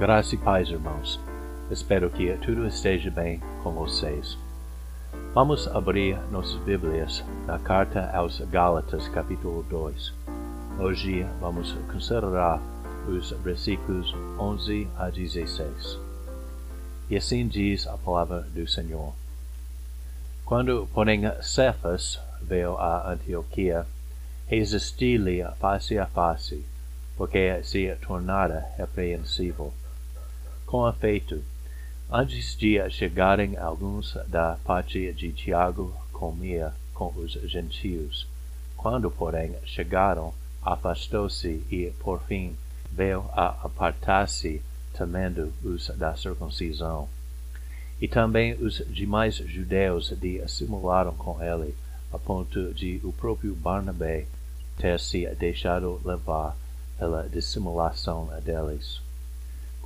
Graça e paz, irmãos. Espero que tudo esteja bem com vocês. Vamos abrir nossas Bíblias na carta aos Gálatas, capítulo 2. Hoje vamos considerar os versículos 11 a 16. E assim diz a palavra do Senhor. Quando, porém, Cefas veio a Antioquia, resisti-lhe face a face, porque se tornara repreensível. Com efeito, antes de chegarem alguns da parte de Tiago, comia com os gentios. Quando, porém, chegaram, afastou-se e, por fim, veio a apartar-se, temendo os da circuncisão. E também os demais judeus dissimularam com ele, a ponto de o próprio Barnabé ter se deixado levar pela dissimulação deles.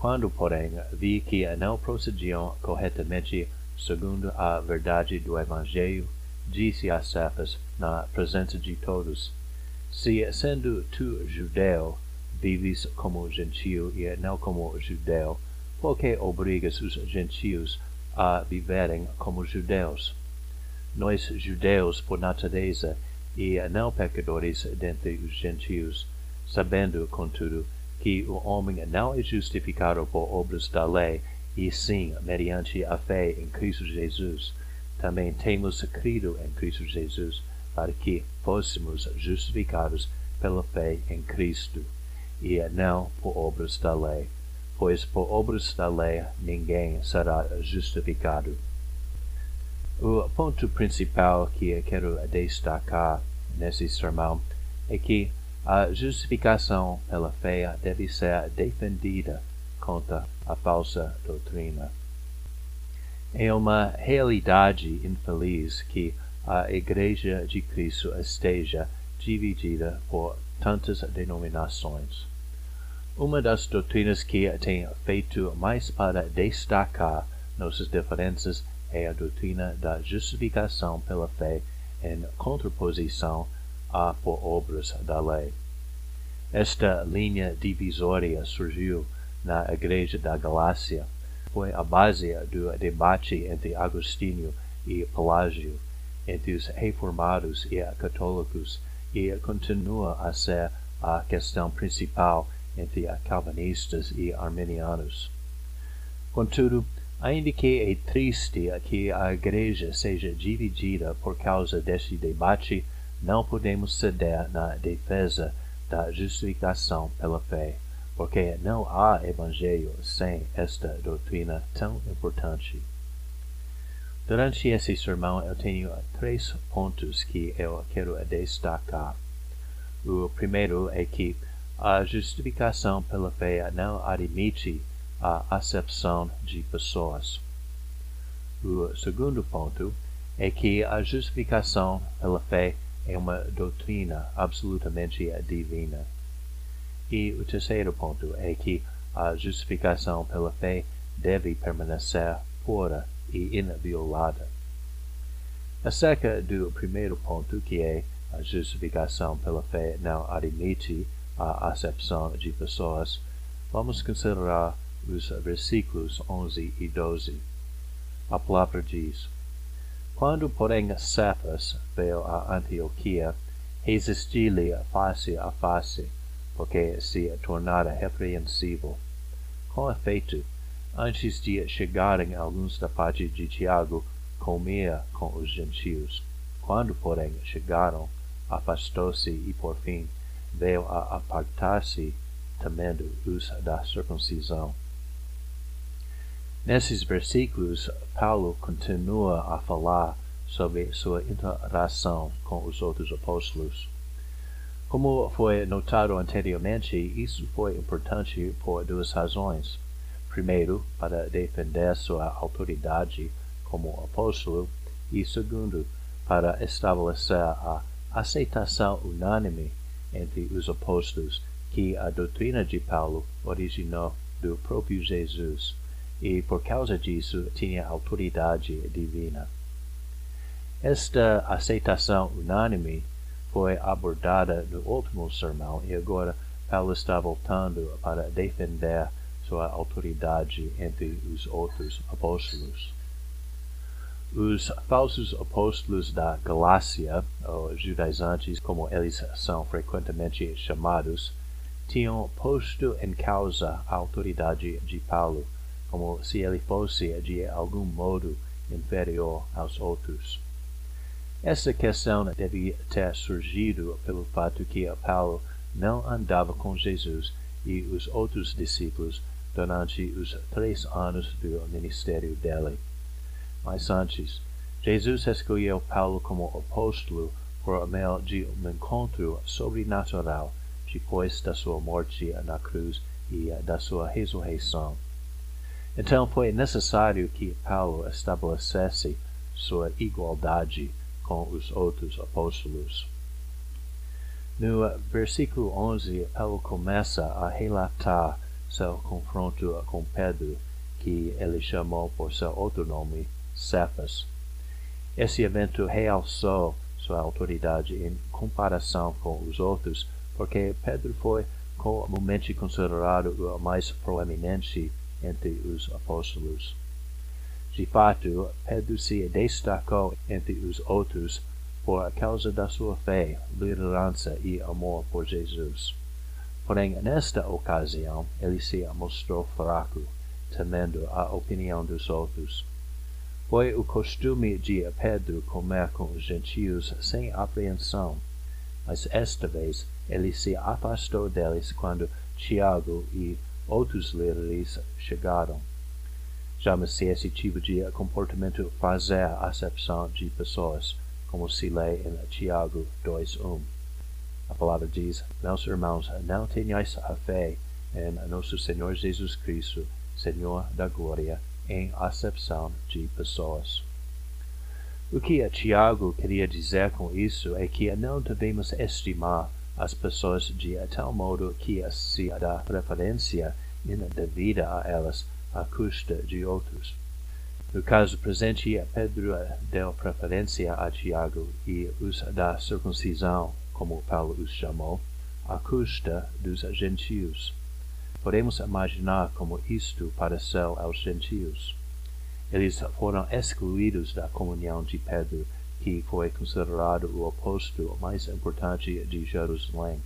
Quando, porém, vi que não procediam corretamente segundo a verdade do Evangelho, disse a Cefas, na presença de todos, Se, sendo tu judeu, vives como gentio e não como judeu, por que obrigas os gentios a viverem como judeus? Nós, judeus por natureza, e não pecadores dentre os gentios, sabendo, contudo, que o homem não é justificado por obras da lei, e sim mediante a fé em Cristo Jesus. Também temos crido em Cristo Jesus, para que fôssemos justificados pela fé em Cristo, e não por obras da lei, pois por obras da lei ninguém será justificado. O ponto principal que quero destacar nesse sermão é que a justificação pela fé deve ser defendida contra a falsa doutrina. É uma realidade infeliz que a Igreja de Cristo esteja dividida por tantas denominações. Uma das doutrinas que tem feito mais para destacar nossas diferenças é a doutrina da justificação pela fé em contraposição há por obras da lei. Esta linha divisória surgiu na Igreja da Galácia, foi a base do debate entre Agostinho e Pelágio, entre os reformados e católicos, e continua a ser a questão principal entre calvinistas e arminianos. Contudo, ainda que é triste que a Igreja seja dividida por causa deste debate, não podemos ceder na defesa da justificação pela fé, porque não há evangelho sem esta doutrina tão importante. Durante esse sermão eu tenho três pontos que eu quero destacar. O primeiro é que a justificação pela fé não admite a acepção de pessoas. O segundo ponto é que a justificação pela fé é uma doutrina absolutamente divina. E o terceiro ponto é que a justificação pela fé deve permanecer pura e inviolada. Acerca do primeiro ponto, que é a justificação pela fé não admite a acepção de pessoas, vamos considerar os versículos 11 e 12. A palavra diz: quando, porém, Cefas veio a Antioquia, resisti-lhe face a face, porque se tornara repreensível. Com efeito, antes de chegarem alguns da parte de Tiago, comia com os gentios. Quando, porém, chegaram, afastou-se e, por fim, veio a apartar-se, temendo os da circuncisão. Nesses versículos, Paulo continua a falar sobre sua interação com os outros apóstolos. Como foi notado anteriormente, isso foi importante por duas razões. Primeiro, para defender sua autoridade como apóstolo, e segundo, para estabelecer a aceitação unânime entre os apóstolos que a doutrina de Paulo originou do próprio Jesus e por causa disso tinha autoridade divina. Esta aceitação unânime foi abordada no último sermão e agora Paulo está voltando para defender sua autoridade entre os outros apóstolos. Os falsos apóstolos da Galácia, ou judaizantes como eles são frequentemente chamados, tinham posto em causa a autoridade de Paulo, como se ele fosse de algum modo inferior aos outros. Essa questão deve ter surgido pelo fato que Paulo não andava com Jesus e os outros discípulos durante os três anos do ministério dele. Mas antes, Jesus escolheu Paulo como apóstolo por meio de um encontro sobrenatural depois da sua morte na cruz e da sua ressurreição. Então foi necessário que Paulo estabelecesse sua igualdade com os outros apóstolos. No versículo 11, Paulo começa a relatar seu confronto com Pedro, que ele chamou por seu outro nome, Cefas. Esse evento realçou sua autoridade em comparação com os outros, porque Pedro foi comumente considerado o mais proeminente entre os apóstolos. De fato, Pedro se destacou entre os outros por causa da sua fé, liderança e amor por Jesus. Porém, nesta ocasião, ele se mostrou fraco, temendo a opinião dos outros. Foi o costume de Pedro comer com os gentios sem apreensão, mas esta vez ele se afastou deles quando Tiago e outros líderes chegaram. Chama-se esse tipo de comportamento fazer acepção de pessoas, como se lê em Tiago 2.1. A palavra diz, meus irmãos, não tenhais a fé em nosso Senhor Jesus Cristo, Senhor da glória, em acepção de pessoas. O que Tiago queria dizer com isso é que não devemos estimar as pessoas de tal modo que se dá preferência indevida a elas à custa de outros. No caso presente, Pedro deu preferência a Tiago e os da circuncisão, como Paulo os chamou, à custa dos gentios. Podemos imaginar como isto pareceu aos gentios. Eles foram excluídos da comunhão de Pedro, que foi considerado o apóstolo mais importante de Jerusalém.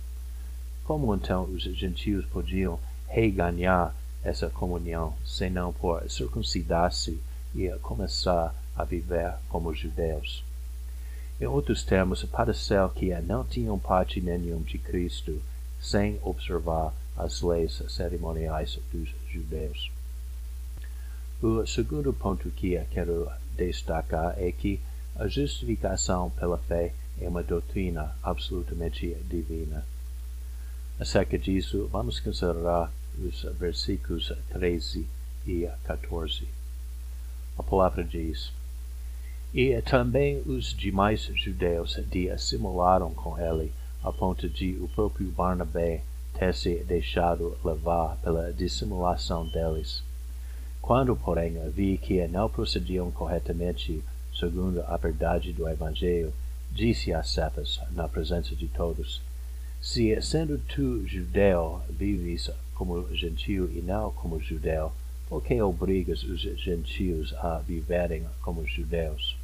Como então os gentios podiam reganhar essa comunhão, senão por circuncidar-se e começar a viver como judeus? Em outros termos, pareceu que não tinham parte nenhum de Cristo sem observar as leis cerimoniais dos judeus. O segundo ponto que quero destacar é que a justificação pela fé é uma doutrina absolutamente divina. Acerca disso, vamos considerar os versículos 13 e 14. A palavra diz: E também os demais judeus dissimularam com ele, a ponto de o próprio Barnabé ter se deixado levar pela dissimulação deles quando, porém, vi que não procediam corretamente segundo a verdade do Evangelho, disse a Cefas, na presença de todos, Se, sendo tu judeu, vives como gentio e não como judeu, por que obrigas os gentios a viverem como judeus?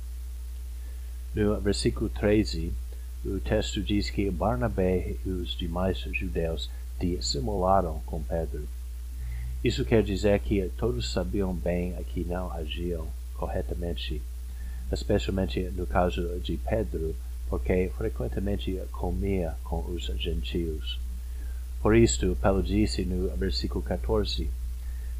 No versículo 13, o texto diz que Barnabé e os demais judeus dissimularam com Pedro. Isso quer dizer que todos sabiam bem que não agiam corretamente, especialmente no caso de Pedro, porque frequentemente comia com os gentios. Por isto, Paulo disse no versículo 14: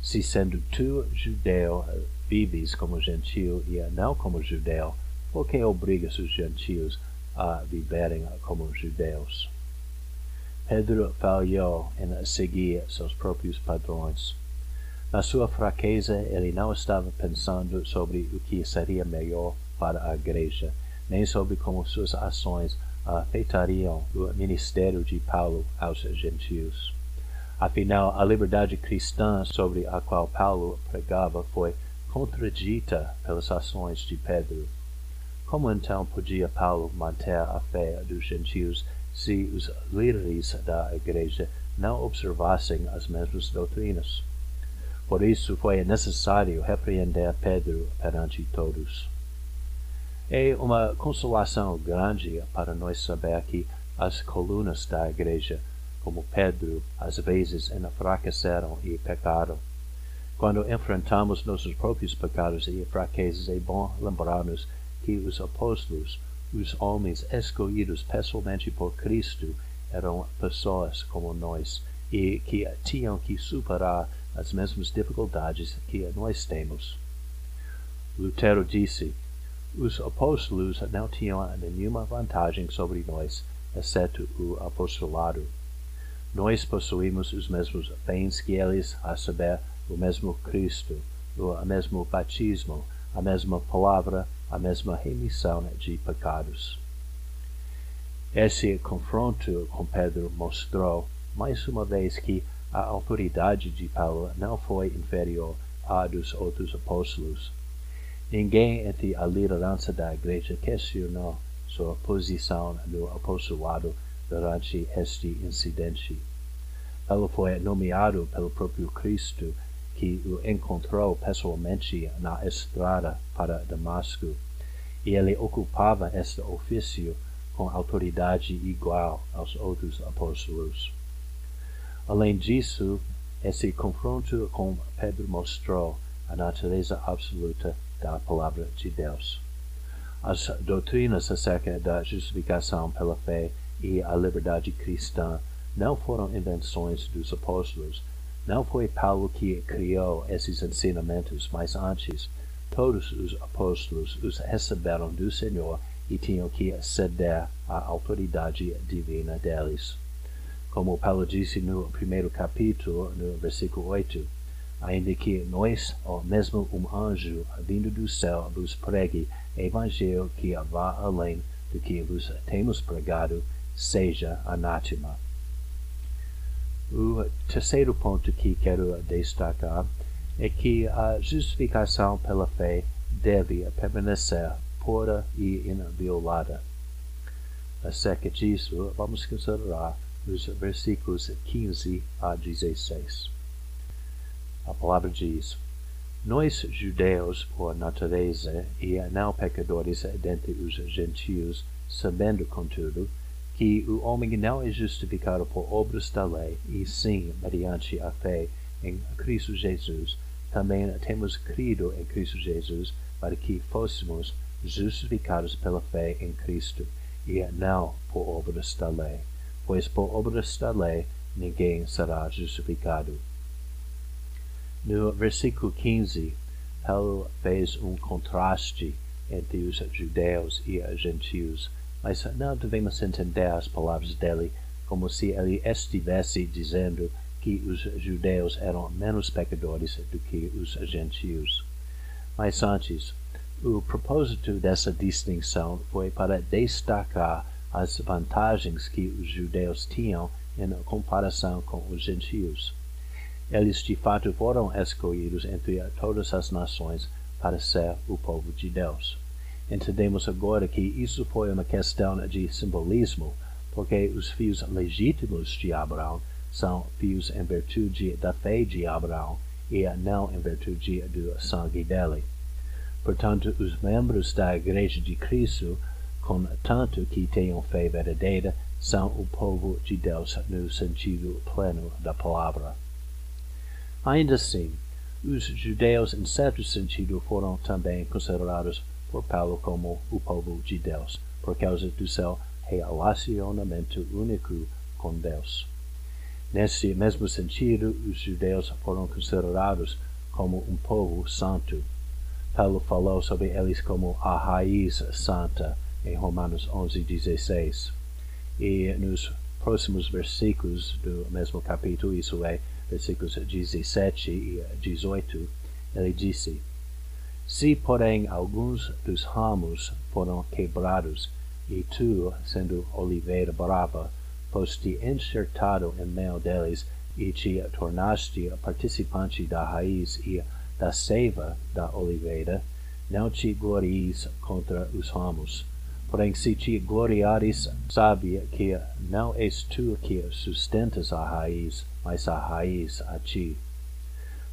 Se sendo tu judeu, vives como gentio e não como judeu, por que obrigas os gentios a viverem como judeus? Pedro falhou em seguir seus próprios padrões. Na sua fraqueza, ele não estava pensando sobre o que seria melhor para a igreja, nem sobre como suas ações afetariam o ministério de Paulo aos gentios. Afinal, a liberdade cristã sobre a qual Paulo pregava foi contradita pelas ações de Pedro. Como então podia Paulo manter a fé dos gentios se os líderes da igreja não observassem as mesmas doutrinas. Por isso foi necessário repreender Pedro perante todos. É uma consolação grande para nós saber que as colunas da igreja, como Pedro, às vezes enfraqueceram e pecaram. Quando enfrentamos nossos próprios pecados e fraquezas, é bom lembrar-nos que os apóstolos, os homens escolhidos pessoalmente por Cristo, eram pessoas como nós e que tinham que superar as mesmas dificuldades que nós temos. Lutero disse: Os apóstolos não tinham nenhuma vantagem sobre nós, exceto o apostolado. Nós possuímos os mesmos bens que eles, a saber, o mesmo Cristo, o mesmo batismo, a mesma palavra, a mesma remissão de pecados. Esse confronto com Pedro mostrou, mais uma vez, que a autoridade de Paulo não foi inferior à dos outros apóstolos. Ninguém entre a liderança da igreja questionou sua posição no apostolado durante este incidente. Paulo foi nomeado pelo próprio Cristo, que o encontrou pessoalmente na estrada para Damasco, e ele ocupava este ofício com autoridade igual aos outros apóstolos. Além disso, esse confronto com Pedro mostrou a natureza absoluta da palavra de Deus. As doutrinas acerca da justificação pela fé e a liberdade cristã não foram invenções dos apóstolos. Não foi Paulo que criou esses ensinamentos, mas antes, todos os apóstolos os receberam do Senhor e tinham que ceder à autoridade divina deles. Como Paulo disse no primeiro capítulo, no versículo 8, ainda que nós, ou mesmo um anjo vindo do céu, vos pregue evangelho que vá além do que vos temos pregado, seja anátema. O terceiro ponto que quero destacar é que a justificação pela fé deve permanecer pura e inviolada. Acerca disso, vamos considerar os versículos 15 a 16. A palavra diz: Nós, judeus, por natureza, e não pecadores dentre os gentios, sabendo, contudo, que o homem não é justificado por obras da lei, e sim mediante a fé em Cristo Jesus, também temos crido em Cristo Jesus para que fôssemos justificados pela fé em Cristo, e não por obras da lei, pois por obras da lei ninguém será justificado. No versículo 15, Paulo fez um contraste entre os judeus e os gentios, mas não devemos entender as palavras dele como se ele estivesse dizendo que os judeus eram menos pecadores do que os gentios. Mas antes, o propósito dessa distinção foi para destacar as vantagens que os judeus tinham em comparação com os gentios. Eles de fato foram escolhidos entre todas as nações para ser o povo de Deus. Entendemos agora que isso foi uma questão de simbolismo, porque os filhos legítimos de Abraão são filhos em virtude da fé de Abraão e não em virtude do sangue dele. Portanto, os membros da Igreja de Cristo, contanto que tenham fé verdadeira, são o povo de Deus no sentido pleno da palavra. Ainda assim, os judeus, em certo sentido, foram também considerados por Paulo como o povo de Deus, por causa do seu relacionamento único com Deus. Nesse mesmo sentido, os judeus foram considerados como um povo santo. Paulo falou sobre eles como a raiz santa em Romanos 11:16. E nos próximos versículos do mesmo capítulo, isso é, versículos 17 e 18, ele disse: Se, porém, alguns dos ramos foram quebrados, e tu, sendo oliveira brava, foste enxertado em meio deles e te tornaste participante da raiz e da seiva da oliveira, não te glories contra os ramos. Porém, se te gloriares, sabe que não és tu que sustentas a raiz, mas a raiz a ti.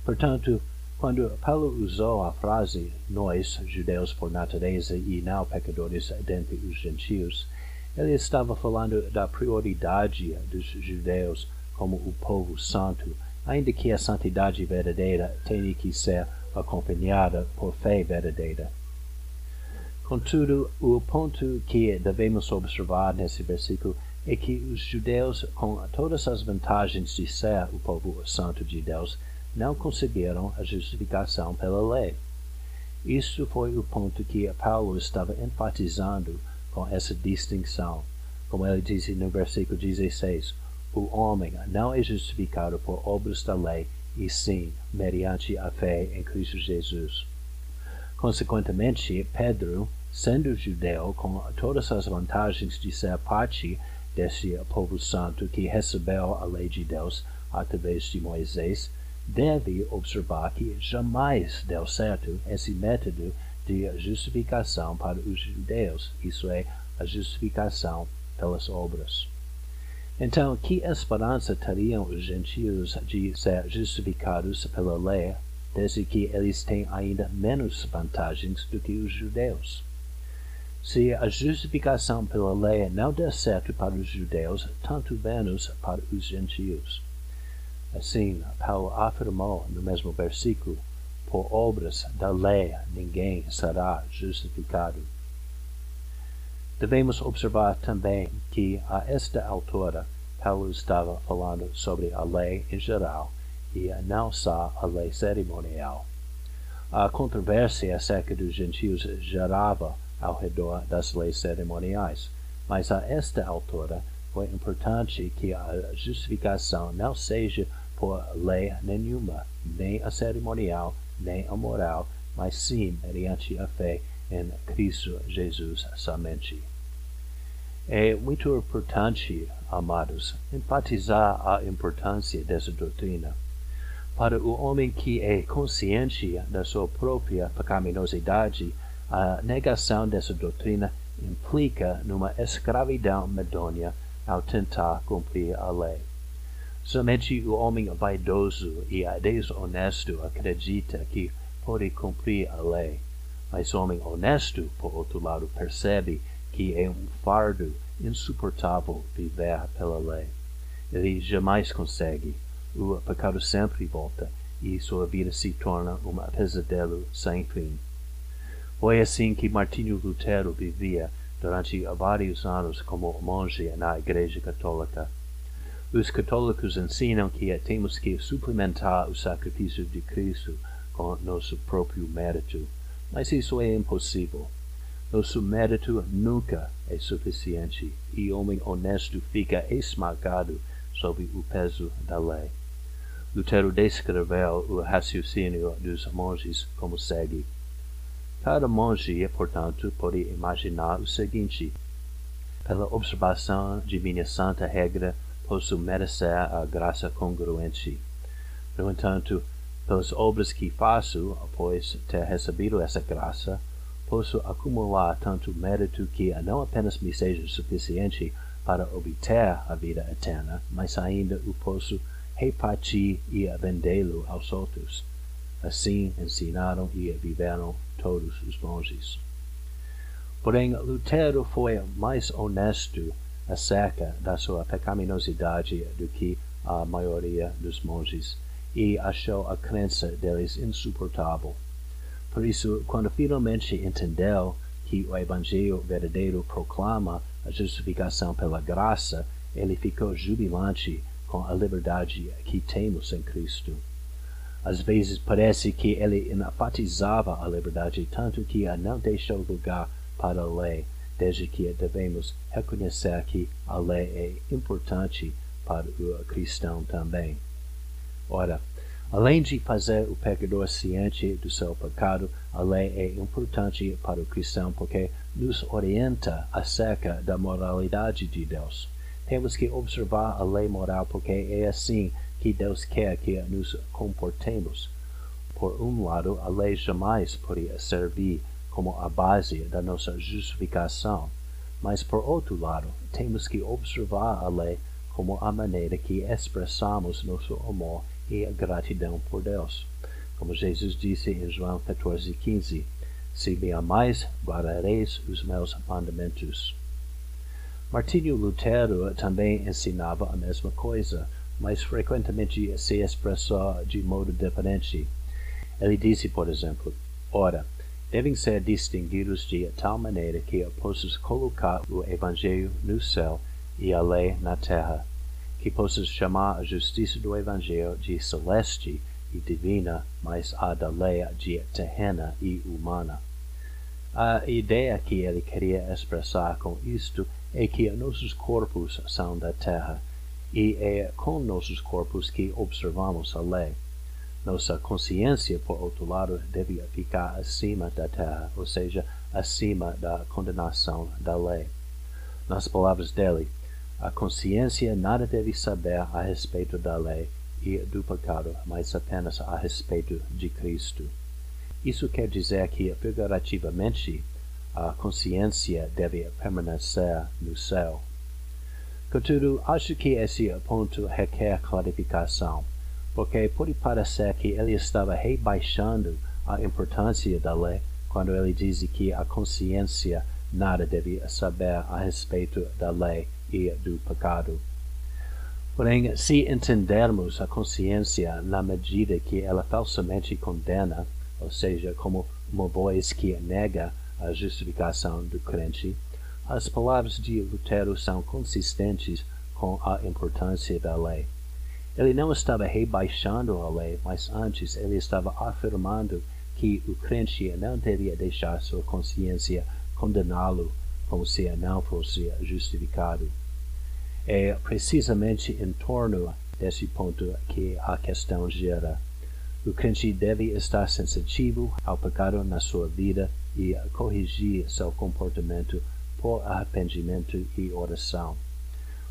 Portanto, quando Paulo usou a frase nós, judeus por natureza e não pecadores dentre os gentios, ele estava falando da prioridade dos judeus como o povo santo, ainda que a santidade verdadeira tenha que ser acompanhada por fé verdadeira. Contudo, o ponto que devemos observar nesse versículo é que os judeus, com todas as vantagens de ser o povo santo de Deus, não conseguiram a justificação pela lei. Isso foi o ponto que Paulo estava enfatizando com essa distinção. Como ele diz no versículo 16, o homem não é justificado por obras da lei, e sim mediante a fé em Cristo Jesus. Consequentemente, Pedro, sendo judeu com todas as vantagens de ser parte desse povo santo que recebeu a lei de Deus através de Moisés, deve observar que jamais deu certo esse método de justificação para os judeus, isso é, a justificação pelas obras. Então, que esperança teriam os gentios de ser justificados pela lei, desde que eles têm ainda menos vantagens do que os judeus? Se a justificação pela lei não der certo para os judeus, tanto menos para os gentios. Assim, Paulo afirmou no mesmo versículo: Por obras da lei ninguém será justificado. Devemos observar também que, a esta altura, Paulo estava falando sobre a lei em geral e não só a lei cerimonial. A controvérsia acerca dos gentios gerava ao redor das leis cerimoniais, mas a esta altura foi importante que a justificação não seja por lei nenhuma, nem a cerimonial, nem a moral, mas sim mediante a fé em Cristo Jesus somente. É muito importante, amados, enfatizar a importância dessa doutrina. Para o homem que é consciente da sua própria pecaminosidade, a negação dessa doutrina implica numa escravidão medonha ao tentar cumprir a lei. Somente o homem vaidoso e desonesto acredita que pode cumprir a lei, mas o homem honesto, por outro lado, percebe que é um fardo insuportável viver pela lei. Ele jamais consegue. O pecado sempre volta e sua vida se torna um pesadelo sem fim. Foi assim que Martinho Lutero vivia durante vários anos como monge na Igreja Católica. Os católicos ensinam que temos que suplementar o sacrifício de Cristo com nosso próprio mérito, mas isso é impossível. Nosso mérito nunca é suficiente e o homem honesto fica esmagado sob o peso da lei. Lutero descreveu o raciocínio dos monges como segue. Cada monge, portanto, pode imaginar o seguinte: pela observação de minha santa regra, posso merecer a graça congruente. No entanto, pelas obras que faço, após ter recebido essa graça, posso acumular tanto mérito que não apenas me seja suficiente para obter a vida eterna, mas ainda o posso repartir e vendê-lo aos outros. Assim ensinaram e viveram todos os monges. Porém, Lutero foi mais honesto acerca da sua pecaminosidade do que a maioria dos monges e achou a crença deles insuportável. Por isso, quando finalmente entendeu que o Evangelho verdadeiro proclama a justificação pela graça, ele ficou jubilante com a liberdade que temos em Cristo. Às vezes parece que ele enfatizava a liberdade tanto que a não deixou lugar para a lei, desde que devemos reconhecer que a lei é importante para o cristão também. Ora, além de fazer o pecador ciente do seu pecado, a lei é importante para o cristão porque nos orienta acerca da moralidade de Deus. Temos que observar a lei moral porque é assim que Deus quer que nos comportemos. Por um lado, a lei jamais poderia servir como a base da nossa justificação, mas por outro lado, temos que observar a lei como a maneira que expressamos nosso amor e gratidão por Deus. Como Jesus disse em João 14,15: Se me amais, guardareis os meus mandamentos. Martinho Lutero também ensinava a mesma coisa, mas frequentemente se expressou de modo diferente. Ele disse, por exemplo, Ora, devem ser distinguidos de tal maneira que possas colocar o Evangelho no céu e a lei na terra, que possas chamar a justiça do Evangelho de celeste e divina, mas a da lei de terrena e humana. A ideia que ele queria expressar com isto é que nossos corpos são da terra, e é com nossos corpos que observamos a lei. Nossa consciência, por outro lado, deve ficar acima da terra, ou seja, acima da condenação da lei. Nas palavras dele, a consciência nada deve saber a respeito da lei e do pecado, mas apenas a respeito de Cristo. Isso quer dizer que, figurativamente, a consciência deve permanecer no céu. Contudo, acho que esse ponto requer clarificação porque pode parecer que ele estava rebaixando a importância da lei quando ele diz que a consciência nada deve saber a respeito da lei e do pecado. Porém, se entendermos a consciência na medida que ela falsamente condena, ou seja, como uma voz que nega a justificação do crente, as palavras de Lutero são consistentes com a importância da lei. Ele não estava rebaixando a lei, mas antes ele estava afirmando que o crente não devia deixar sua consciência condená-lo como se não fosse justificado. É precisamente em torno desse ponto que a questão gira. O crente deve estar sensitivo ao pecado na sua vida e corrigir seu comportamento por arrependimento e oração.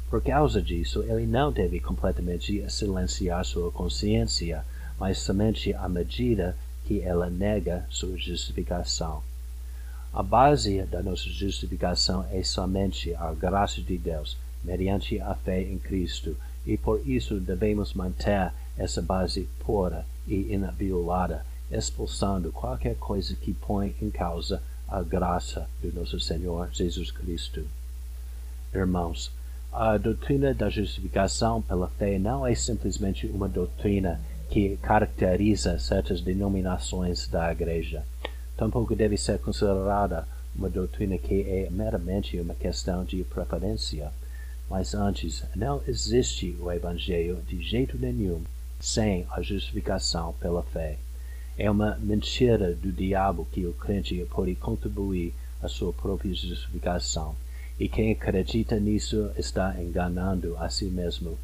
Por causa disso, ele não deve completamente silenciar sua consciência, mas somente à medida que ela nega sua justificação. A base da nossa justificação é somente a graça de Deus, mediante a fé em Cristo, e por isso devemos manter essa base pura e inviolada, expulsando qualquer coisa que põe em causa a graça do nosso Senhor Jesus Cristo. Irmãos, a doutrina da justificação pela fé não é simplesmente uma doutrina que caracteriza certas denominações da Igreja. Tampouco deve ser considerada uma doutrina que é meramente uma questão de preferência. Mas antes, não existe o Evangelho de jeito nenhum sem a justificação pela fé. É uma mentira do diabo que o crente pode contribuir à sua própria justificação e quem acredita nisso está enganando a si mesmo.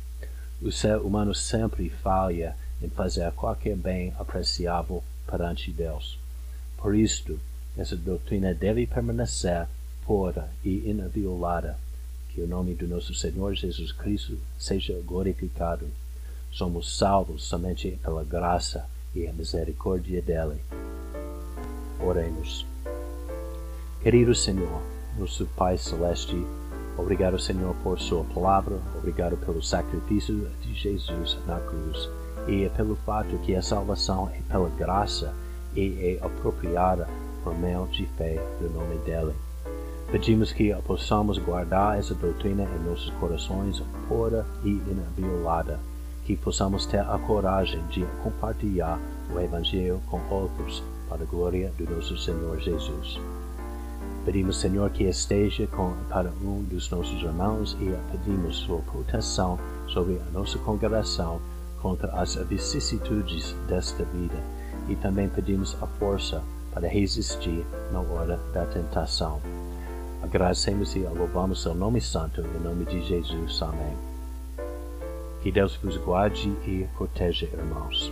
O ser humano sempre falha em fazer qualquer bem apreciável perante Deus. Por isto, essa doutrina deve permanecer pura e inviolada. Que o nome do nosso Senhor Jesus Cristo seja glorificado. Somos salvos somente pela graça e a misericórdia dele. Oremos. Querido Senhor, nosso Pai Celeste, obrigado, Senhor, por Sua palavra, obrigado pelo sacrifício de Jesus na cruz e pelo fato que a salvação é pela graça e é apropriada por meio de fé no nome dele. Pedimos que possamos guardar essa doutrina em nossos corações pura e inviolada, que possamos ter a coragem de compartilhar o Evangelho com outros para a glória do nosso Senhor Jesus. Pedimos, Senhor, que esteja com cada um dos nossos irmãos e pedimos sua proteção sobre a nossa congregação contra as vicissitudes desta vida e também pedimos a força para resistir na hora da tentação. Agradecemos e louvamos seu nome santo, em nome de Jesus. Amém. Que Deus vos guarde e proteja, irmãos.